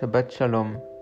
שבת שלום.